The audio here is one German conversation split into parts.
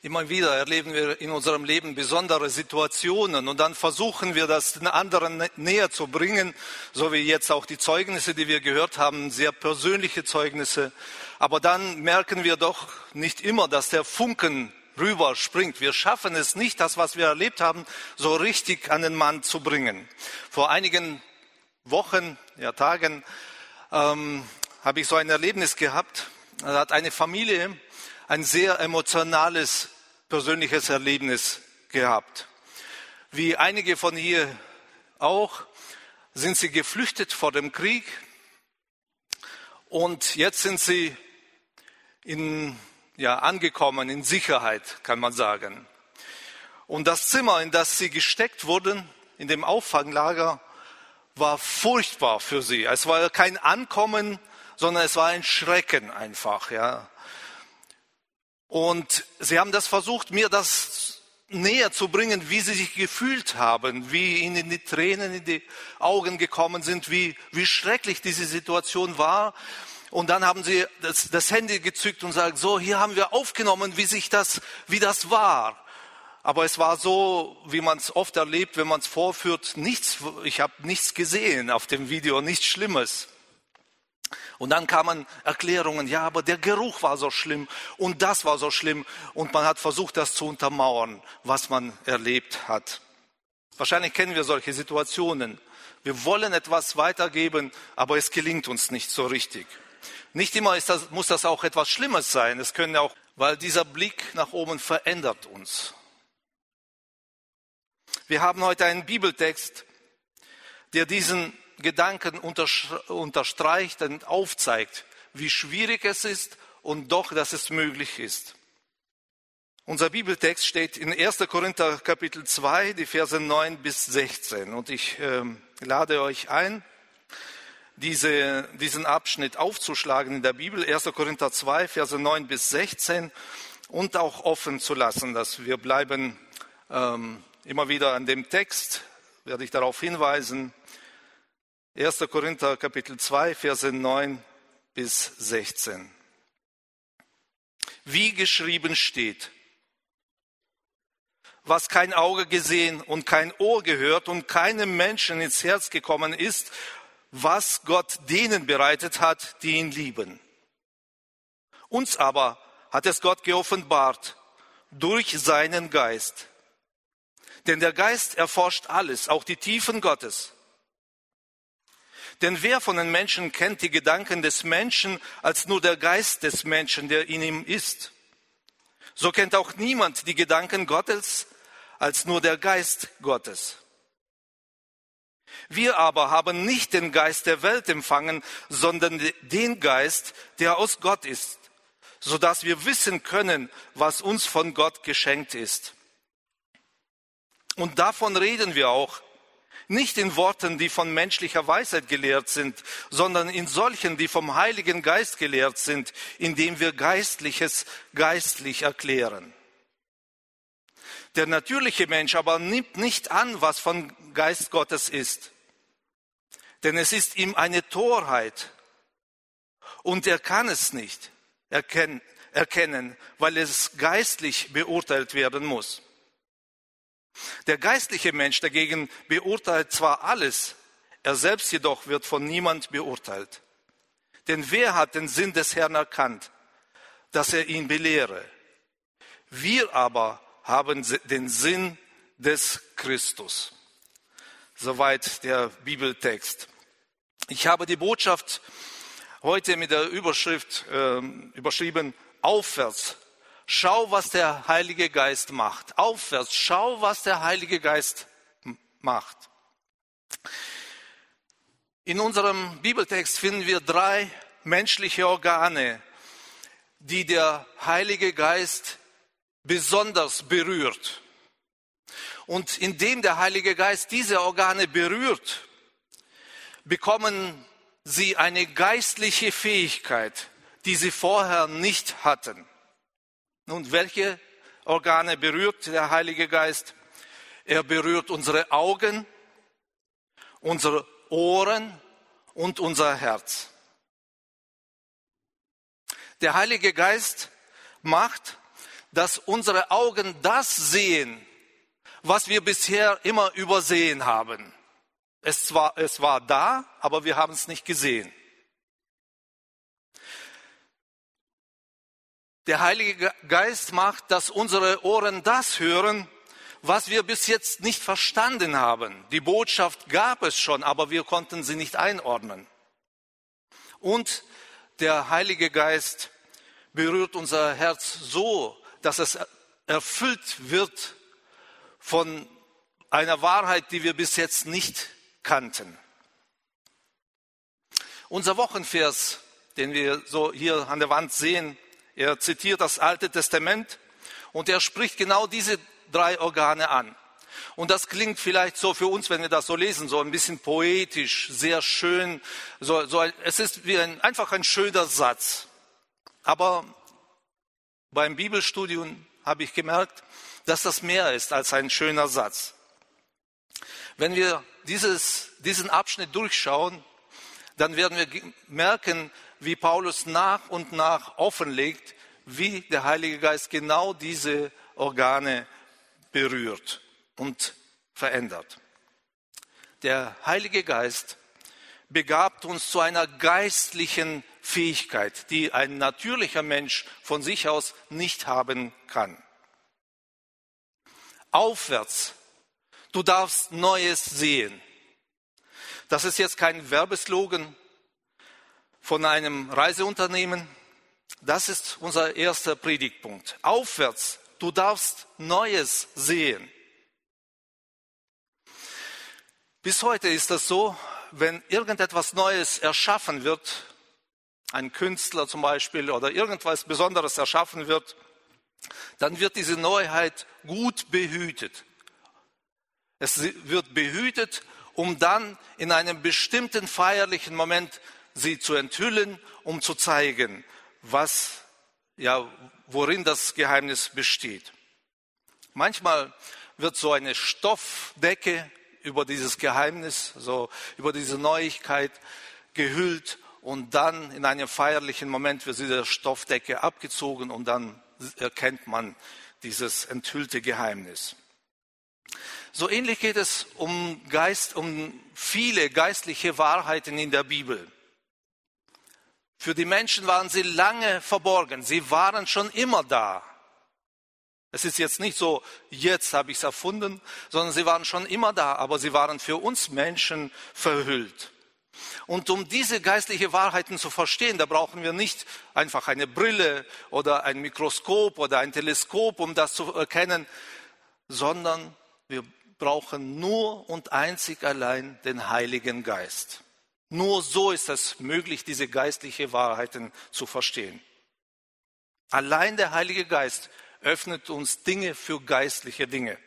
Immer wieder erleben wir in unserem Leben besondere Situationen und dann versuchen wir das den anderen näher zu bringen, so wie jetzt auch die Zeugnisse, die wir gehört haben, sehr persönliche Zeugnisse. Aber dann merken wir doch nicht immer, dass der Funken rüberspringt. Wir schaffen es nicht, das, was wir erlebt haben, so richtig an den Mann zu bringen. Vor einigen Wochen, ja Tagen, ähm, habe ich so ein Erlebnis gehabt. Da hat eine Familie ein sehr emotionales, persönliches Erlebnis gehabt. Wie einige von hier auch, sind sie geflüchtet vor dem Krieg und jetzt sind sie in, ja, angekommen in Sicherheit, kann man sagen. Und das Zimmer, in das sie gesteckt wurden, in dem Auffanglager, war furchtbar für sie. Es war kein Ankommen, sondern es war ein Schrecken einfach, ja. Und sie haben das versucht, mir das näher zu bringen, wie sie sich gefühlt haben, wie ihnen die Tränen in die Augen gekommen sind, wie, wie schrecklich diese Situation war. Und dann haben sie das, das Handy gezückt und sagt, so, hier haben wir aufgenommen, wie sich das, wie das war. Aber es war so, wie man es oft erlebt, wenn man es vorführt, nichts, ich habe nichts gesehen auf dem Video, nichts Schlimmes. Und dann kamen Erklärungen, ja, aber der Geruch war so schlimm und das war so schlimm. Und man hat versucht, das zu untermauern, was man erlebt hat. Wahrscheinlich kennen wir solche Situationen. Wir wollen etwas weitergeben, aber es gelingt uns nicht so richtig. Nicht immer das, muss das auch etwas Schlimmes sein. Es können auch, weil dieser Blick nach oben verändert uns. Wir haben heute einen Bibeltext, der diesen Gedanken unterstreicht und aufzeigt, wie schwierig es ist und doch, dass es möglich ist. Unser Bibeltext steht in 1. Korinther Kapitel 2, die Verse 9 bis 16. Und ich äh, lade euch ein, diese, diesen Abschnitt aufzuschlagen in der Bibel, 1. Korinther 2, Verse 9 bis 16, und auch offen zu lassen, dass wir bleiben ähm, immer wieder an dem Text, werde ich darauf hinweisen, 1. Korinther Kapitel 2, Verse 9 bis 16. Wie geschrieben steht, was kein Auge gesehen und kein Ohr gehört und keinem Menschen ins Herz gekommen ist, was Gott denen bereitet hat, die ihn lieben. Uns aber hat es Gott geoffenbart durch seinen Geist. Denn der Geist erforscht alles, auch die Tiefen Gottes. Denn wer von den Menschen kennt die Gedanken des Menschen als nur der Geist des Menschen, der in ihm ist? So kennt auch niemand die Gedanken Gottes als nur der Geist Gottes. Wir aber haben nicht den Geist der Welt empfangen, sondern den Geist, der aus Gott ist, so dass wir wissen können, was uns von Gott geschenkt ist. Und davon reden wir auch, nicht in Worten, die von menschlicher Weisheit gelehrt sind, sondern in solchen, die vom Heiligen Geist gelehrt sind, indem wir Geistliches geistlich erklären. Der natürliche Mensch aber nimmt nicht an, was von Geist Gottes ist, denn es ist ihm eine Torheit und er kann es nicht erkennen, weil es geistlich beurteilt werden muss. Der geistliche Mensch dagegen beurteilt zwar alles, er selbst jedoch wird von niemand beurteilt. Denn wer hat den Sinn des Herrn erkannt, dass er ihn belehre? Wir aber haben den Sinn des Christus. Soweit der Bibeltext. Ich habe die Botschaft heute mit der Überschrift äh, überschrieben, aufwärts Schau, was der Heilige Geist macht. Aufwärts, schau, was der Heilige Geist macht. In unserem Bibeltext finden wir drei menschliche Organe, die der Heilige Geist besonders berührt. Und indem der Heilige Geist diese Organe berührt, bekommen sie eine geistliche Fähigkeit, die sie vorher nicht hatten. Nun, welche Organe berührt der Heilige Geist? Er berührt unsere Augen, unsere Ohren und unser Herz. Der Heilige Geist macht, dass unsere Augen das sehen, was wir bisher immer übersehen haben. Es war, es war da, aber wir haben es nicht gesehen. Der Heilige Geist macht, dass unsere Ohren das hören, was wir bis jetzt nicht verstanden haben. Die Botschaft gab es schon, aber wir konnten sie nicht einordnen. Und der Heilige Geist berührt unser Herz so, dass es erfüllt wird von einer Wahrheit, die wir bis jetzt nicht kannten. Unser Wochenvers, den wir so hier an der Wand sehen, er zitiert das Alte Testament und er spricht genau diese drei Organe an. Und das klingt vielleicht so für uns, wenn wir das so lesen, so ein bisschen poetisch, sehr schön. So, so, es ist wie ein, einfach ein schöner Satz. Aber beim Bibelstudium habe ich gemerkt, dass das mehr ist als ein schöner Satz. Wenn wir dieses, diesen Abschnitt durchschauen, dann werden wir merken, wie Paulus nach und nach offenlegt, wie der Heilige Geist genau diese Organe berührt und verändert. Der Heilige Geist begabt uns zu einer geistlichen Fähigkeit, die ein natürlicher Mensch von sich aus nicht haben kann. Aufwärts, du darfst Neues sehen. Das ist jetzt kein Werbeslogan von einem Reiseunternehmen. Das ist unser erster Predigtpunkt. Aufwärts, du darfst Neues sehen. Bis heute ist das so, wenn irgendetwas Neues erschaffen wird, ein Künstler zum Beispiel oder irgendwas Besonderes erschaffen wird, dann wird diese Neuheit gut behütet. Es wird behütet, um dann in einem bestimmten feierlichen Moment sie zu enthüllen, um zu zeigen, was, ja, worin das Geheimnis besteht. Manchmal wird so eine Stoffdecke über dieses Geheimnis, so über diese Neuigkeit gehüllt und dann in einem feierlichen Moment wird diese Stoffdecke abgezogen und dann erkennt man dieses enthüllte Geheimnis. So ähnlich geht es um Geist, um viele geistliche Wahrheiten in der Bibel. Für die Menschen waren sie lange verborgen. Sie waren schon immer da. Es ist jetzt nicht so, jetzt habe ich es erfunden, sondern sie waren schon immer da, aber sie waren für uns Menschen verhüllt. Und um diese geistliche Wahrheiten zu verstehen, da brauchen wir nicht einfach eine Brille oder ein Mikroskop oder ein Teleskop, um das zu erkennen, sondern wir brauchen nur und einzig allein den Heiligen Geist. Nur so ist es möglich, diese geistliche Wahrheiten zu verstehen. Allein der Heilige Geist öffnet uns Dinge für geistliche Dinge.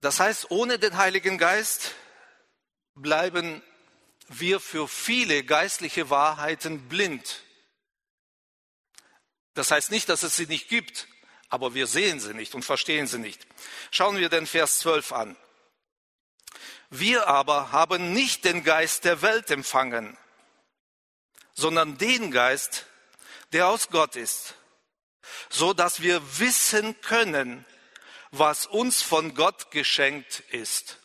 Das heißt, ohne den Heiligen Geist bleiben wir für viele geistliche Wahrheiten blind. Das heißt nicht, dass es sie nicht gibt, aber wir sehen sie nicht und verstehen sie nicht. Schauen wir den Vers 12 an. Wir aber haben nicht den Geist der Welt empfangen, sondern den Geist, der aus Gott ist, so dass wir wissen können, was uns von Gott geschenkt ist.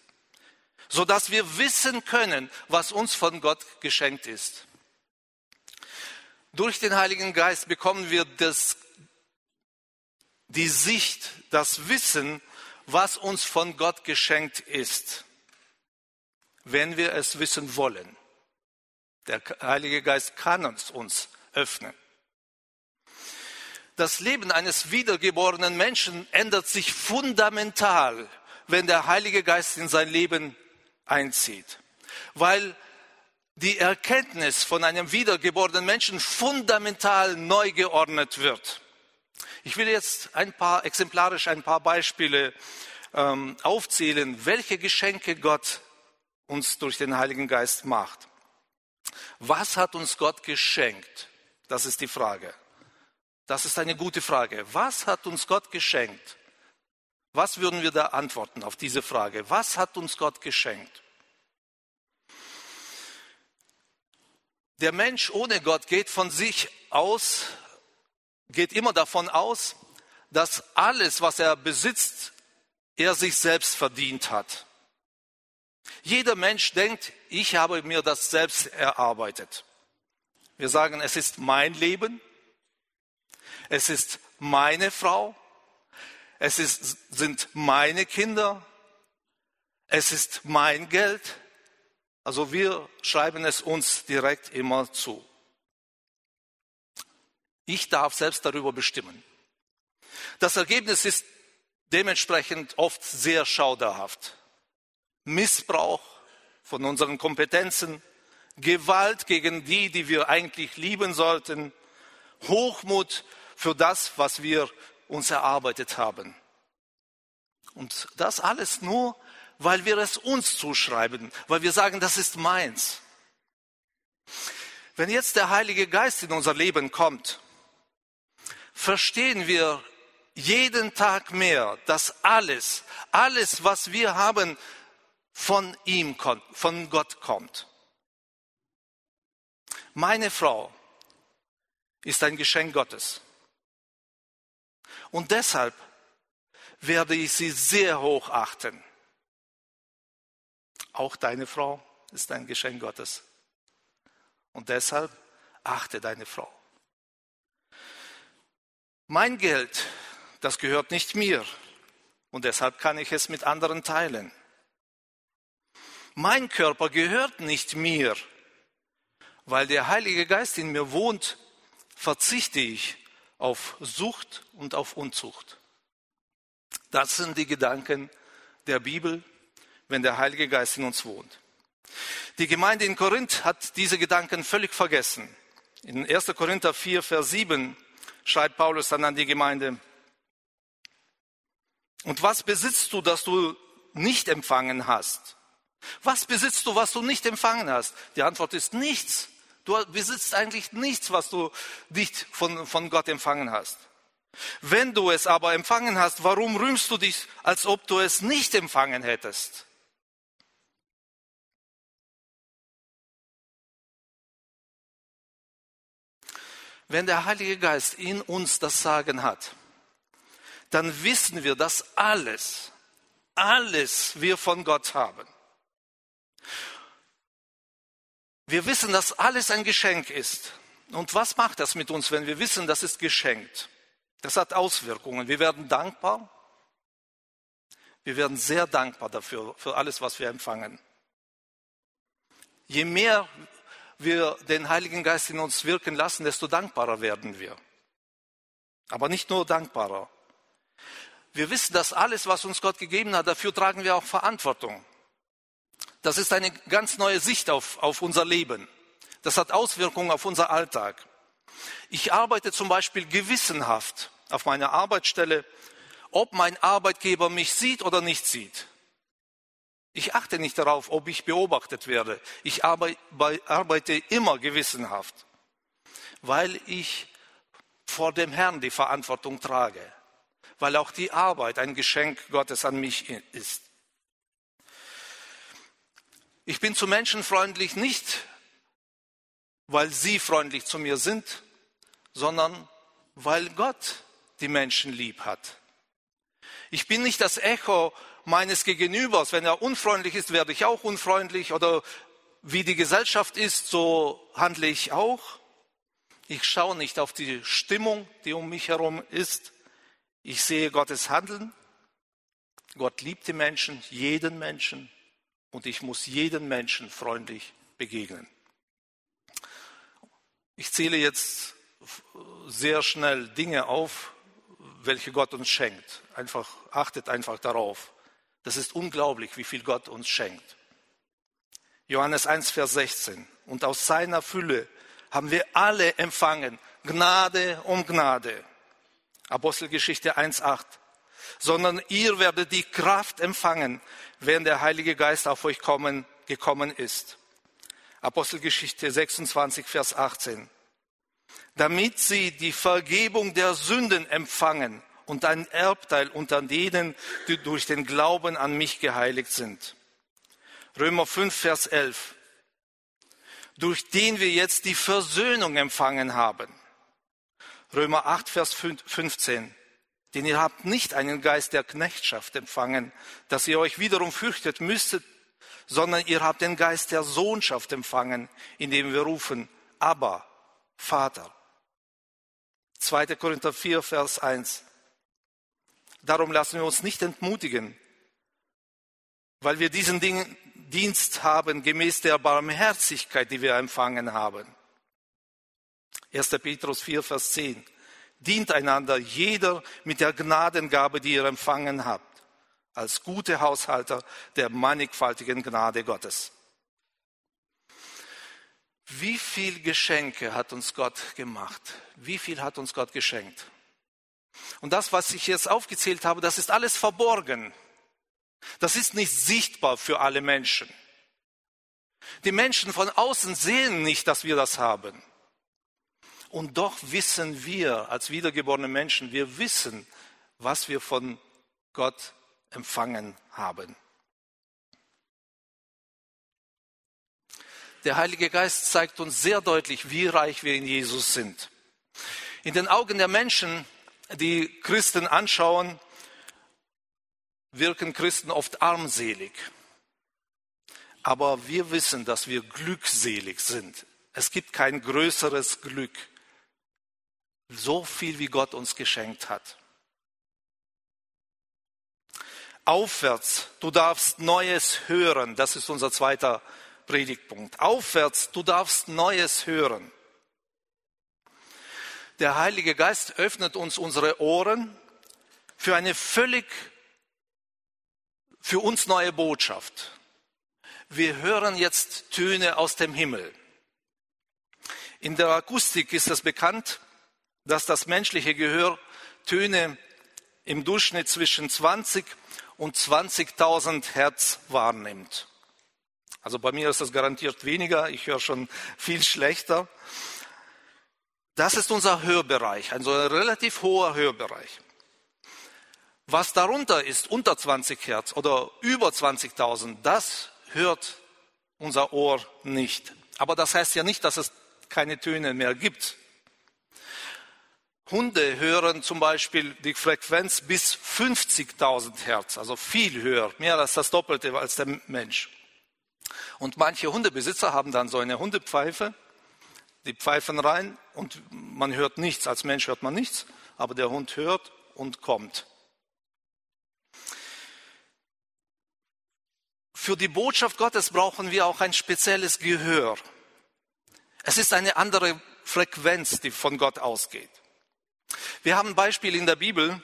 So dass wir wissen können, was uns von Gott geschenkt ist. Durch den Heiligen Geist bekommen wir das, die Sicht, das Wissen, was uns von Gott geschenkt ist, wenn wir es wissen wollen. Der Heilige Geist kann uns, uns öffnen. Das Leben eines wiedergeborenen Menschen ändert sich fundamental, wenn der Heilige Geist in sein Leben einzieht. Weil die Erkenntnis von einem wiedergeborenen Menschen fundamental neu geordnet wird. Ich will jetzt ein paar, exemplarisch ein paar Beispiele ähm, aufzählen, welche Geschenke Gott uns durch den Heiligen Geist macht. Was hat uns Gott geschenkt? Das ist die Frage. Das ist eine gute Frage. Was hat uns Gott geschenkt? Was würden wir da antworten auf diese Frage? Was hat uns Gott geschenkt? Der Mensch ohne Gott geht von sich aus geht immer davon aus, dass alles, was er besitzt, er sich selbst verdient hat. Jeder Mensch denkt, ich habe mir das selbst erarbeitet. Wir sagen, es ist mein Leben, es ist meine Frau, es ist, sind meine Kinder, es ist mein Geld. Also wir schreiben es uns direkt immer zu. Ich darf selbst darüber bestimmen. Das Ergebnis ist dementsprechend oft sehr schauderhaft. Missbrauch von unseren Kompetenzen, Gewalt gegen die, die wir eigentlich lieben sollten, Hochmut für das, was wir uns erarbeitet haben. Und das alles nur, weil wir es uns zuschreiben, weil wir sagen, das ist meins. Wenn jetzt der Heilige Geist in unser Leben kommt, verstehen wir jeden Tag mehr, dass alles, alles, was wir haben, von ihm kommt, von Gott kommt. Meine Frau ist ein Geschenk Gottes. Und deshalb werde ich sie sehr hoch achten. Auch deine Frau ist ein Geschenk Gottes. Und deshalb achte deine Frau. Mein Geld, das gehört nicht mir. Und deshalb kann ich es mit anderen teilen. Mein Körper gehört nicht mir. Weil der Heilige Geist in mir wohnt, verzichte ich auf Sucht und auf Unzucht. Das sind die Gedanken der Bibel, wenn der Heilige Geist in uns wohnt. Die Gemeinde in Korinth hat diese Gedanken völlig vergessen. In 1. Korinther 4, Vers 7 schreibt Paulus dann an die Gemeinde, und was besitzt du, das du nicht empfangen hast? Was besitzt du, was du nicht empfangen hast? Die Antwort ist nichts. Du besitzt eigentlich nichts, was du nicht von, von Gott empfangen hast. Wenn du es aber empfangen hast, warum rühmst du dich, als ob du es nicht empfangen hättest? Wenn der Heilige Geist in uns das Sagen hat, dann wissen wir, dass alles, alles wir von Gott haben. Wir wissen, dass alles ein Geschenk ist. Und was macht das mit uns, wenn wir wissen, das ist geschenkt? Das hat Auswirkungen. Wir werden dankbar. Wir werden sehr dankbar dafür, für alles, was wir empfangen. Je mehr wir den Heiligen Geist in uns wirken lassen, desto dankbarer werden wir. Aber nicht nur dankbarer. Wir wissen, dass alles, was uns Gott gegeben hat, dafür tragen wir auch Verantwortung. Das ist eine ganz neue Sicht auf, auf unser Leben. Das hat Auswirkungen auf unser Alltag. Ich arbeite zum Beispiel gewissenhaft auf meiner Arbeitsstelle, ob mein Arbeitgeber mich sieht oder nicht sieht. Ich achte nicht darauf, ob ich beobachtet werde. Ich arbeite immer gewissenhaft, weil ich vor dem Herrn die Verantwortung trage, weil auch die Arbeit ein Geschenk Gottes an mich ist. Ich bin zu Menschen freundlich nicht, weil sie freundlich zu mir sind, sondern weil Gott die Menschen lieb hat. Ich bin nicht das Echo meines Gegenübers. Wenn er unfreundlich ist, werde ich auch unfreundlich. Oder wie die Gesellschaft ist, so handle ich auch. Ich schaue nicht auf die Stimmung, die um mich herum ist. Ich sehe Gottes Handeln. Gott liebt die Menschen, jeden Menschen. Und ich muss jeden Menschen freundlich begegnen. Ich zähle jetzt sehr schnell Dinge auf, welche Gott uns schenkt. Einfach, achtet einfach darauf. Das ist unglaublich, wie viel Gott uns schenkt. Johannes 1, Vers 16. Und aus seiner Fülle haben wir alle empfangen, Gnade um Gnade. Apostelgeschichte 1, 8. Sondern ihr werdet die Kraft empfangen, wenn der Heilige Geist auf euch kommen, gekommen ist. Apostelgeschichte 26, Vers 18. Damit sie die Vergebung der Sünden empfangen und ein Erbteil unter denen, die durch den Glauben an mich geheiligt sind. Römer 5, Vers 11. Durch den wir jetzt die Versöhnung empfangen haben. Römer 8, Vers 15. Denn ihr habt nicht einen Geist der Knechtschaft empfangen, dass ihr euch wiederum fürchtet müsstet, sondern ihr habt den Geist der Sohnschaft empfangen, indem wir rufen, aber Vater. 2. Korinther 4, Vers 1. Darum lassen wir uns nicht entmutigen, weil wir diesen Dingen Dienst haben gemäß der Barmherzigkeit, die wir empfangen haben. 1. Petrus 4, Vers 10. Dient einander jeder mit der Gnadengabe, die ihr empfangen habt, als gute Haushalter der mannigfaltigen Gnade Gottes. Wie viel Geschenke hat uns Gott gemacht? Wie viel hat uns Gott geschenkt? Und das, was ich jetzt aufgezählt habe, das ist alles verborgen. Das ist nicht sichtbar für alle Menschen. Die Menschen von außen sehen nicht, dass wir das haben. Und doch wissen wir als wiedergeborene Menschen, wir wissen, was wir von Gott empfangen haben. Der Heilige Geist zeigt uns sehr deutlich, wie reich wir in Jesus sind. In den Augen der Menschen, die Christen anschauen, wirken Christen oft armselig. Aber wir wissen, dass wir glückselig sind. Es gibt kein größeres Glück. So viel, wie Gott uns geschenkt hat. Aufwärts, du darfst Neues hören. Das ist unser zweiter Predigtpunkt. Aufwärts, du darfst Neues hören. Der Heilige Geist öffnet uns unsere Ohren für eine völlig für uns neue Botschaft. Wir hören jetzt Töne aus dem Himmel. In der Akustik ist es bekannt, dass das menschliche Gehör Töne im Durchschnitt zwischen 20 und 20.000 Hertz wahrnimmt. Also bei mir ist das garantiert weniger, ich höre schon viel schlechter. Das ist unser Hörbereich, also ein relativ hoher Hörbereich. Was darunter ist, unter 20 Hertz oder über 20.000, das hört unser Ohr nicht. Aber das heißt ja nicht, dass es keine Töne mehr gibt. Hunde hören zum Beispiel die Frequenz bis 50.000 Hertz, also viel höher, mehr als das Doppelte als der Mensch. Und manche Hundebesitzer haben dann so eine Hundepfeife, die pfeifen rein und man hört nichts, als Mensch hört man nichts, aber der Hund hört und kommt. Für die Botschaft Gottes brauchen wir auch ein spezielles Gehör. Es ist eine andere Frequenz, die von Gott ausgeht. Wir haben ein Beispiel in der Bibel,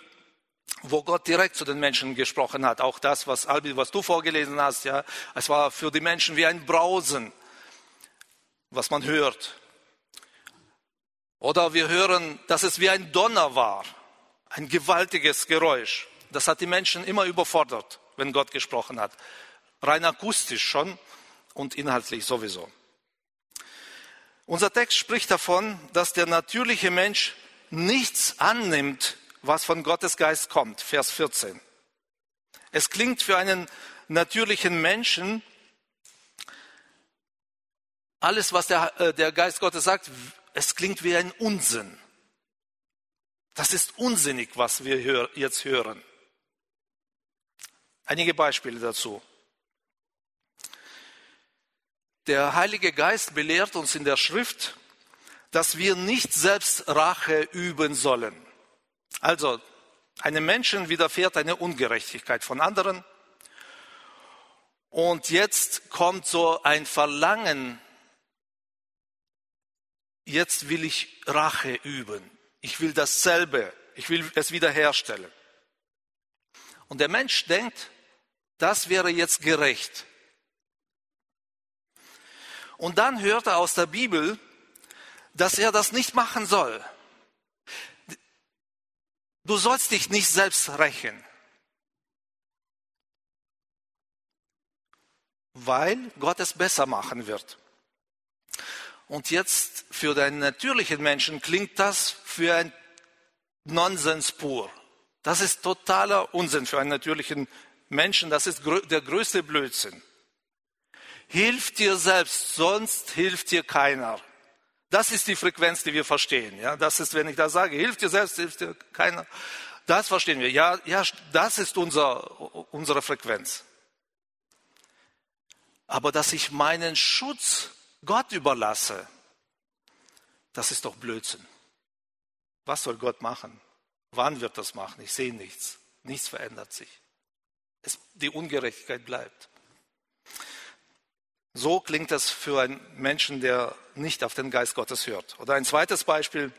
wo Gott direkt zu den Menschen gesprochen hat. Auch das, was Albi, was du vorgelesen hast, ja, es war für die Menschen wie ein Brausen, was man hört. Oder wir hören, dass es wie ein Donner war, ein gewaltiges Geräusch. Das hat die Menschen immer überfordert, wenn Gott gesprochen hat rein akustisch schon und inhaltlich sowieso. Unser Text spricht davon, dass der natürliche Mensch nichts annimmt, was von Gottes Geist kommt. Vers 14. Es klingt für einen natürlichen Menschen, alles, was der, äh, der Geist Gottes sagt, es klingt wie ein Unsinn. Das ist unsinnig, was wir jetzt hören. Einige Beispiele dazu. Der Heilige Geist belehrt uns in der Schrift, dass wir nicht selbst Rache üben sollen. Also, einem Menschen widerfährt eine Ungerechtigkeit von anderen. Und jetzt kommt so ein Verlangen, jetzt will ich Rache üben. Ich will dasselbe, ich will es wiederherstellen. Und der Mensch denkt, das wäre jetzt gerecht. Und dann hört er aus der Bibel, dass er das nicht machen soll. Du sollst dich nicht selbst rächen, weil Gott es besser machen wird. Und jetzt für den natürlichen Menschen klingt das für ein Nonsens pur. Das ist totaler Unsinn für einen natürlichen Menschen. Das ist der größte Blödsinn. Hilf dir selbst, sonst hilft dir keiner. Das ist die Frequenz, die wir verstehen. Ja, das ist, wenn ich da sage, hilft dir selbst, hilft dir keiner. Das verstehen wir. Ja, ja, das ist unser, unsere Frequenz. Aber dass ich meinen Schutz Gott überlasse, das ist doch Blödsinn. Was soll Gott machen? Wann wird das machen? Ich sehe nichts. Nichts verändert sich. Es, die Ungerechtigkeit bleibt. So klingt das für einen Menschen, der nicht auf den Geist Gottes hört. Oder ein zweites Beispiel.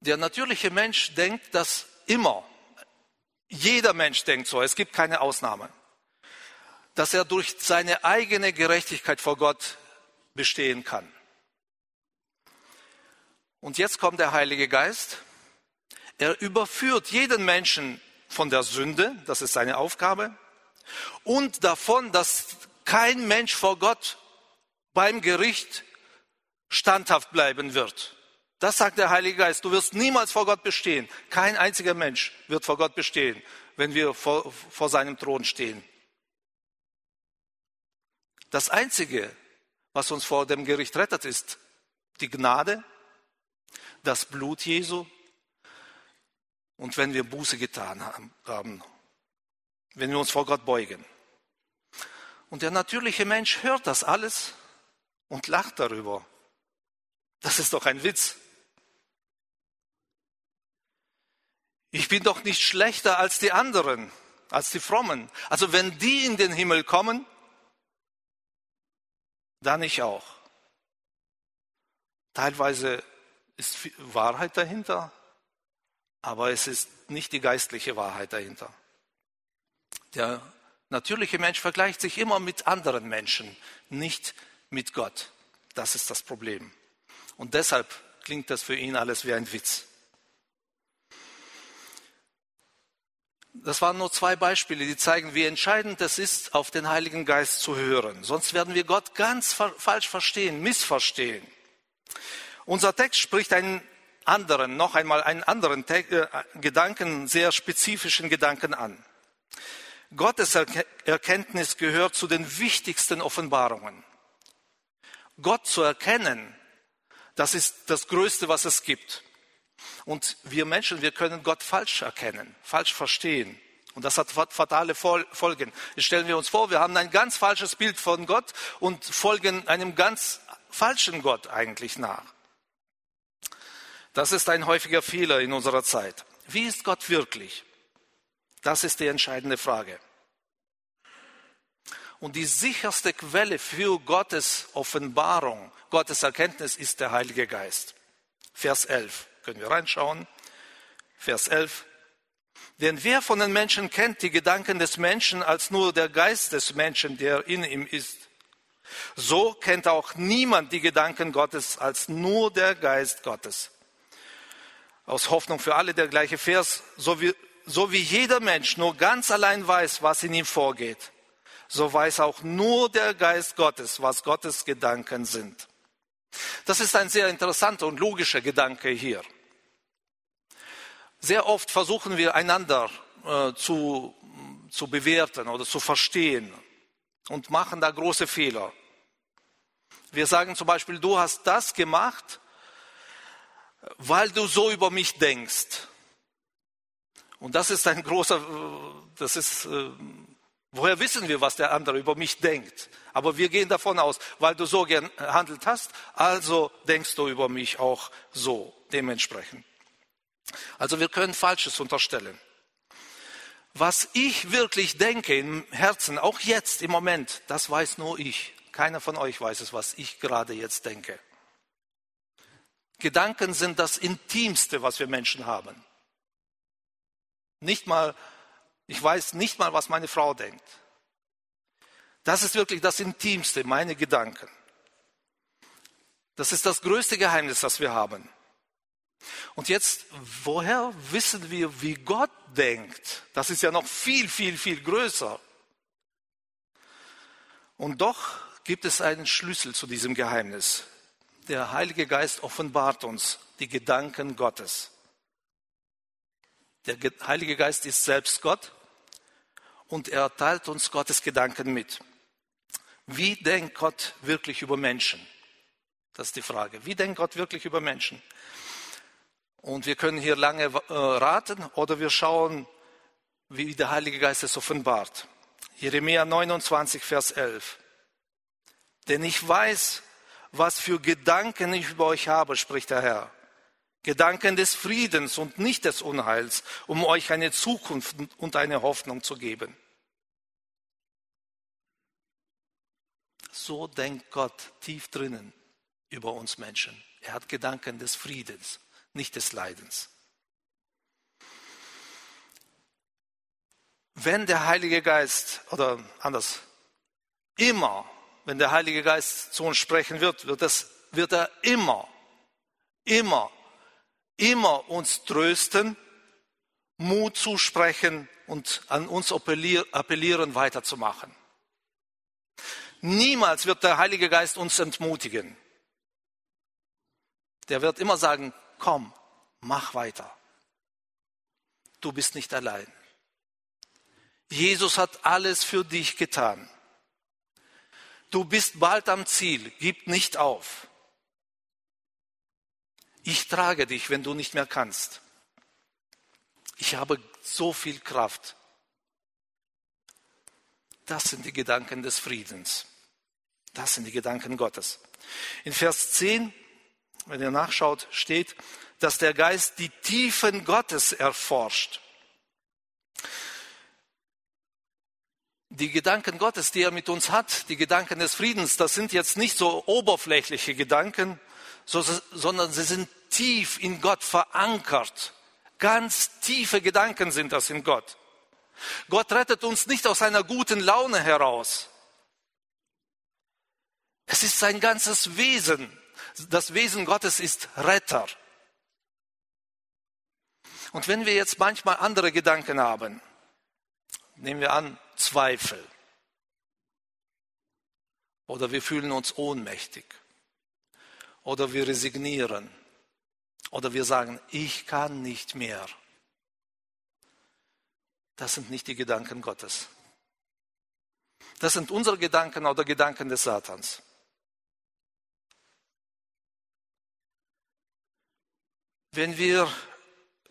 Der natürliche Mensch denkt dass immer. Jeder Mensch denkt so. Es gibt keine Ausnahme. Dass er durch seine eigene Gerechtigkeit vor Gott bestehen kann. Und jetzt kommt der Heilige Geist. Er überführt jeden Menschen von der Sünde, das ist seine Aufgabe, und davon, dass kein Mensch vor Gott beim Gericht standhaft bleiben wird. Das sagt der Heilige Geist. Du wirst niemals vor Gott bestehen. Kein einziger Mensch wird vor Gott bestehen, wenn wir vor, vor seinem Thron stehen. Das Einzige, was uns vor dem Gericht rettet, ist die Gnade, das Blut Jesu und wenn wir Buße getan haben wenn wir uns vor Gott beugen. Und der natürliche Mensch hört das alles und lacht darüber. Das ist doch ein Witz. Ich bin doch nicht schlechter als die anderen, als die Frommen. Also wenn die in den Himmel kommen, dann ich auch. Teilweise ist Wahrheit dahinter, aber es ist nicht die geistliche Wahrheit dahinter. Der natürliche Mensch vergleicht sich immer mit anderen Menschen, nicht mit Gott. Das ist das Problem. Und deshalb klingt das für ihn alles wie ein Witz. Das waren nur zwei Beispiele, die zeigen, wie entscheidend es ist, auf den Heiligen Geist zu hören. Sonst werden wir Gott ganz falsch verstehen, missverstehen. Unser Text spricht einen anderen, noch einmal einen anderen äh, Gedanken, sehr spezifischen Gedanken an. Gottes Erkenntnis gehört zu den wichtigsten Offenbarungen. Gott zu erkennen, das ist das Größte, was es gibt. Und wir Menschen, wir können Gott falsch erkennen, falsch verstehen. Und das hat fatale Folgen. Jetzt stellen wir uns vor, wir haben ein ganz falsches Bild von Gott und folgen einem ganz falschen Gott eigentlich nach. Das ist ein häufiger Fehler in unserer Zeit. Wie ist Gott wirklich? Das ist die entscheidende Frage. Und die sicherste Quelle für Gottes Offenbarung, Gottes Erkenntnis ist der Heilige Geist. Vers 11. Können wir reinschauen? Vers 11. Denn wer von den Menschen kennt die Gedanken des Menschen als nur der Geist des Menschen, der in ihm ist? So kennt auch niemand die Gedanken Gottes als nur der Geist Gottes. Aus Hoffnung für alle der gleiche Vers. So so wie jeder Mensch nur ganz allein weiß, was in ihm vorgeht, so weiß auch nur der Geist Gottes, was Gottes Gedanken sind. Das ist ein sehr interessanter und logischer Gedanke hier. Sehr oft versuchen wir einander äh, zu, zu bewerten oder zu verstehen und machen da große Fehler. Wir sagen zum Beispiel, du hast das gemacht, weil du so über mich denkst. Und das ist ein großer, das ist, äh, woher wissen wir, was der andere über mich denkt? Aber wir gehen davon aus, weil du so gehandelt hast, also denkst du über mich auch so dementsprechend. Also wir können Falsches unterstellen. Was ich wirklich denke im Herzen, auch jetzt im Moment, das weiß nur ich. Keiner von euch weiß es, was ich gerade jetzt denke. Gedanken sind das Intimste, was wir Menschen haben. Nicht mal, ich weiß nicht mal, was meine Frau denkt. Das ist wirklich das Intimste, meine Gedanken. Das ist das größte Geheimnis, das wir haben. Und jetzt, woher wissen wir, wie Gott denkt? Das ist ja noch viel, viel, viel größer. Und doch gibt es einen Schlüssel zu diesem Geheimnis. Der Heilige Geist offenbart uns die Gedanken Gottes. Der Heilige Geist ist selbst Gott und er teilt uns Gottes Gedanken mit. Wie denkt Gott wirklich über Menschen? Das ist die Frage. Wie denkt Gott wirklich über Menschen? Und wir können hier lange äh, raten oder wir schauen, wie der Heilige Geist es offenbart. Jeremia 29, Vers 11. Denn ich weiß, was für Gedanken ich über euch habe, spricht der Herr. Gedanken des Friedens und nicht des Unheils, um euch eine Zukunft und eine Hoffnung zu geben. So denkt Gott tief drinnen über uns Menschen. Er hat Gedanken des Friedens, nicht des Leidens. Wenn der Heilige Geist, oder anders, immer, wenn der Heilige Geist zu uns sprechen wird, wird, das, wird er immer, immer, immer uns trösten, Mut zusprechen und an uns appellieren, weiterzumachen. Niemals wird der Heilige Geist uns entmutigen. Der wird immer sagen, komm, mach weiter. Du bist nicht allein. Jesus hat alles für dich getan. Du bist bald am Ziel, gib nicht auf. Ich trage dich, wenn du nicht mehr kannst. Ich habe so viel Kraft. Das sind die Gedanken des Friedens. Das sind die Gedanken Gottes. In Vers 10, wenn ihr nachschaut, steht, dass der Geist die Tiefen Gottes erforscht. Die Gedanken Gottes, die er mit uns hat, die Gedanken des Friedens, das sind jetzt nicht so oberflächliche Gedanken, sondern sie sind tief in Gott verankert. Ganz tiefe Gedanken sind das in Gott. Gott rettet uns nicht aus einer guten Laune heraus. Es ist sein ganzes Wesen. Das Wesen Gottes ist Retter. Und wenn wir jetzt manchmal andere Gedanken haben, nehmen wir an, Zweifel, oder wir fühlen uns ohnmächtig, oder wir resignieren, oder wir sagen, ich kann nicht mehr. Das sind nicht die Gedanken Gottes. Das sind unsere Gedanken oder Gedanken des Satans. Wenn wir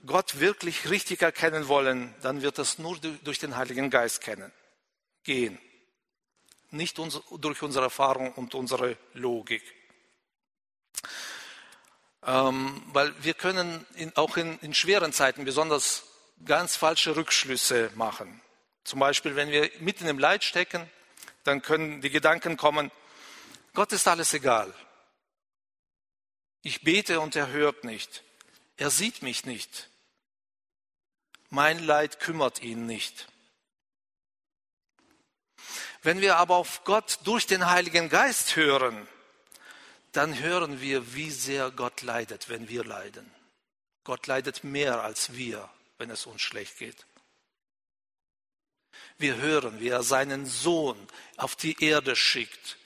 Gott wirklich richtig erkennen wollen, dann wird das nur durch den Heiligen Geist kennen, gehen. Nicht durch unsere Erfahrung und unsere Logik. Ähm, weil wir können in, auch in, in schweren Zeiten besonders ganz falsche Rückschlüsse machen. Zum Beispiel, wenn wir mitten im Leid stecken, dann können die Gedanken kommen, Gott ist alles egal. Ich bete und er hört nicht. Er sieht mich nicht. Mein Leid kümmert ihn nicht. Wenn wir aber auf Gott durch den Heiligen Geist hören, dann hören wir, wie sehr Gott leidet, wenn wir leiden. Gott leidet mehr als wir, wenn es uns schlecht geht. Wir hören, wie er seinen Sohn auf die Erde schickt,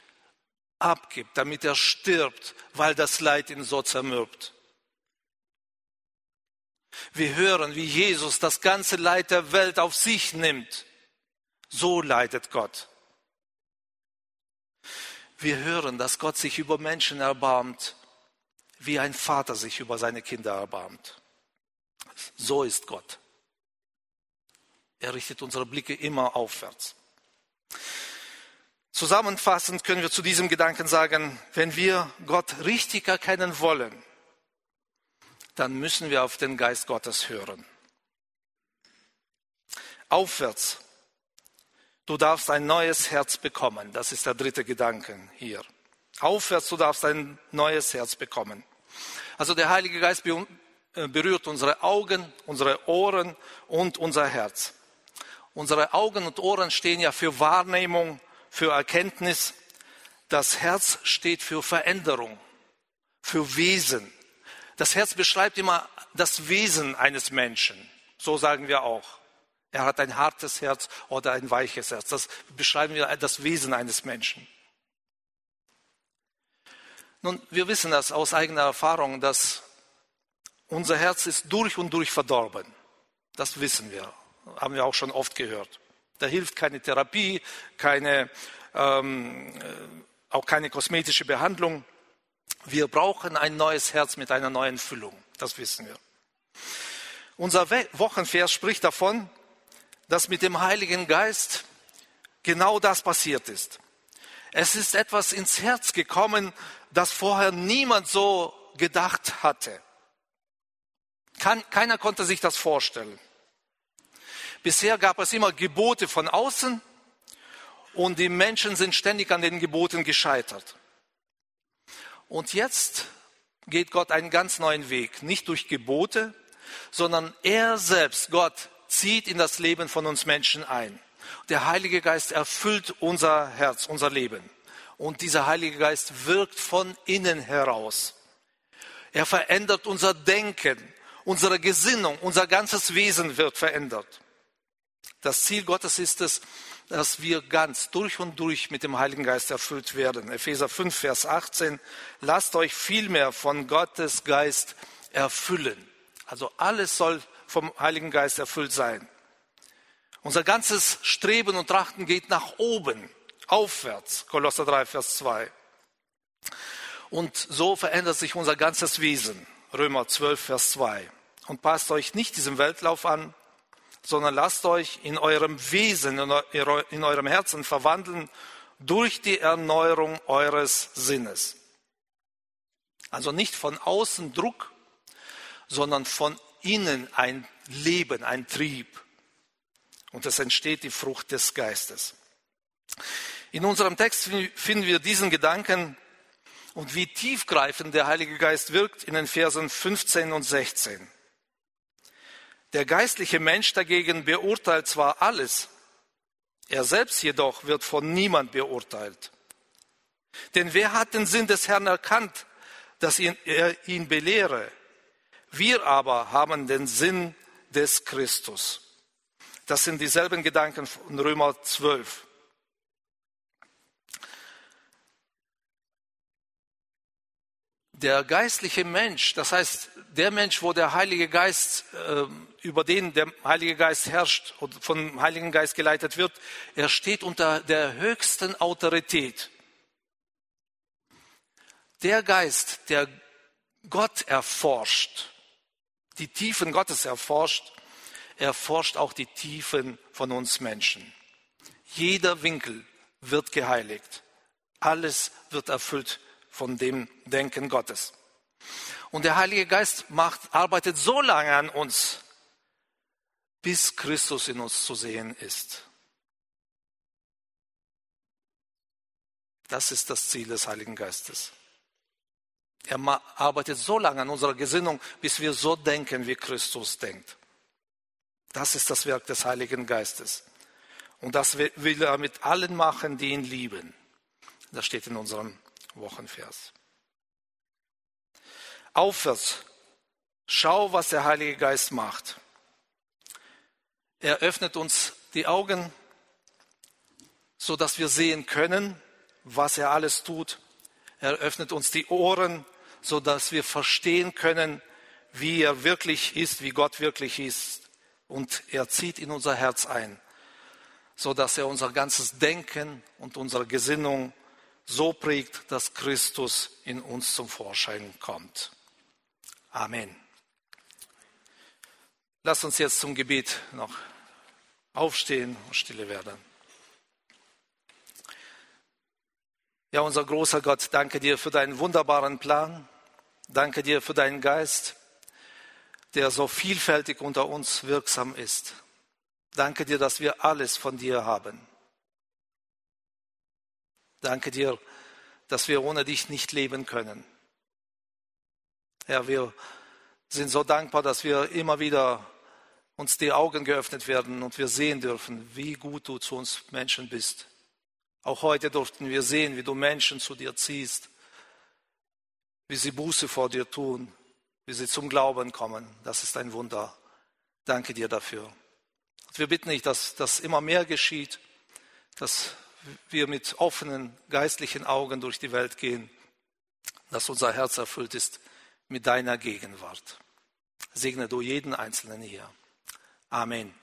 abgibt, damit er stirbt, weil das Leid ihn so zermürbt. Wir hören, wie Jesus das ganze Leid der Welt auf sich nimmt. So leidet Gott. Wir hören, dass Gott sich über Menschen erbarmt, wie ein Vater sich über seine Kinder erbarmt. So ist Gott. Er richtet unsere Blicke immer aufwärts. Zusammenfassend können wir zu diesem Gedanken sagen, wenn wir Gott richtig erkennen wollen, dann müssen wir auf den Geist Gottes hören. Aufwärts. Du darfst ein neues Herz bekommen. Das ist der dritte Gedanke hier. Aufwärts, du darfst ein neues Herz bekommen. Also der Heilige Geist äh, berührt unsere Augen, unsere Ohren und unser Herz. Unsere Augen und Ohren stehen ja für Wahrnehmung, für Erkenntnis. Das Herz steht für Veränderung, für Wesen. Das Herz beschreibt immer das Wesen eines Menschen. So sagen wir auch. Er hat ein hartes Herz oder ein weiches Herz. Das beschreiben wir das Wesen eines Menschen. Nun, wir wissen das aus eigener Erfahrung, dass unser Herz ist durch und durch verdorben. Das wissen wir, haben wir auch schon oft gehört. Da hilft keine Therapie, keine ähm, äh, auch keine kosmetische Behandlung. Wir brauchen ein neues Herz mit einer neuen Füllung. Das wissen wir. Unser Wochenvers spricht davon, dass mit dem Heiligen Geist genau das passiert ist. Es ist etwas ins Herz gekommen, das vorher niemand so gedacht hatte. keiner konnte sich das vorstellen. Bisher gab es immer Gebote von außen und die Menschen sind ständig an den Geboten gescheitert. Und jetzt geht Gott einen ganz neuen Weg, nicht durch Gebote, sondern er selbst, Gott, zieht in das Leben von uns Menschen ein. Der Heilige Geist erfüllt unser Herz, unser Leben. Und dieser Heilige Geist wirkt von innen heraus. Er verändert unser Denken, unsere Gesinnung, unser ganzes Wesen wird verändert. Das Ziel Gottes ist es, dass wir ganz durch und durch mit dem Heiligen Geist erfüllt werden. Epheser 5, Vers 18. Lasst euch vielmehr von Gottes Geist erfüllen. Also alles soll vom Heiligen Geist erfüllt sein. Unser ganzes Streben und Trachten geht nach oben, aufwärts. Kolosser 3, Vers 2. Und so verändert sich unser ganzes Wesen. Römer 12, Vers 2. Und passt euch nicht diesem Weltlauf an, sondern lasst euch in eurem Wesen, in eurem Herzen verwandeln durch die Erneuerung eures Sinnes. Also nicht von außen Druck, sondern von innen ein Leben, ein Trieb. Und es entsteht die Frucht des Geistes. In unserem Text finden wir diesen Gedanken und wie tiefgreifend der Heilige Geist wirkt in den Versen 15 und 16. Der geistliche Mensch dagegen beurteilt zwar alles, er selbst jedoch wird von niemand beurteilt. Denn wer hat den Sinn des Herrn erkannt, dass er ihn belehre? Wir aber haben den Sinn des Christus. Das sind dieselben Gedanken von Römer 12. Der geistliche Mensch, das heißt der Mensch, wo der Heilige Geist äh, über den der Heilige Geist herrscht und vom Heiligen Geist geleitet wird, er steht unter der höchsten Autorität. Der Geist, der Gott erforscht, die Tiefen Gottes erforscht, erforscht auch die Tiefen von uns Menschen. Jeder Winkel wird geheiligt. Alles wird erfüllt von dem Denken Gottes. Und der Heilige Geist macht, arbeitet so lange an uns, bis Christus in uns zu sehen ist. Das ist das Ziel des Heiligen Geistes. Er arbeitet so lange an unserer Gesinnung, bis wir so denken, wie Christus denkt. Das ist das Werk des Heiligen Geistes. Und das will er mit allen machen, die ihn lieben. Das steht in unserem Wochenvers. Aufwärts. Schau, was der Heilige Geist macht. Er öffnet uns die Augen, so dass wir sehen können, was er alles tut. Er öffnet uns die Ohren, so dass wir verstehen können, wie er wirklich ist, wie Gott wirklich ist. Und er zieht in unser Herz ein, so dass er unser ganzes Denken und unsere Gesinnung so prägt, dass Christus in uns zum Vorschein kommt. Amen. Lass uns jetzt zum Gebet noch aufstehen und stille werden. Ja, unser großer Gott, danke dir für deinen wunderbaren Plan. Danke dir für deinen Geist, der so vielfältig unter uns wirksam ist. Danke dir, dass wir alles von dir haben. Danke dir, dass wir ohne dich nicht leben können. Ja, wir sind so dankbar, dass wir immer wieder uns die Augen geöffnet werden und wir sehen dürfen, wie gut du zu uns Menschen bist. Auch heute durften wir sehen, wie du Menschen zu dir ziehst, wie sie Buße vor dir tun, wie sie zum Glauben kommen. Das ist ein Wunder. Danke dir dafür. Wir bitten dich, dass das immer mehr geschieht, dass wir mit offenen geistlichen Augen durch die Welt gehen, dass unser Herz erfüllt ist mit deiner Gegenwart. Segne du jeden Einzelnen hier. Amen.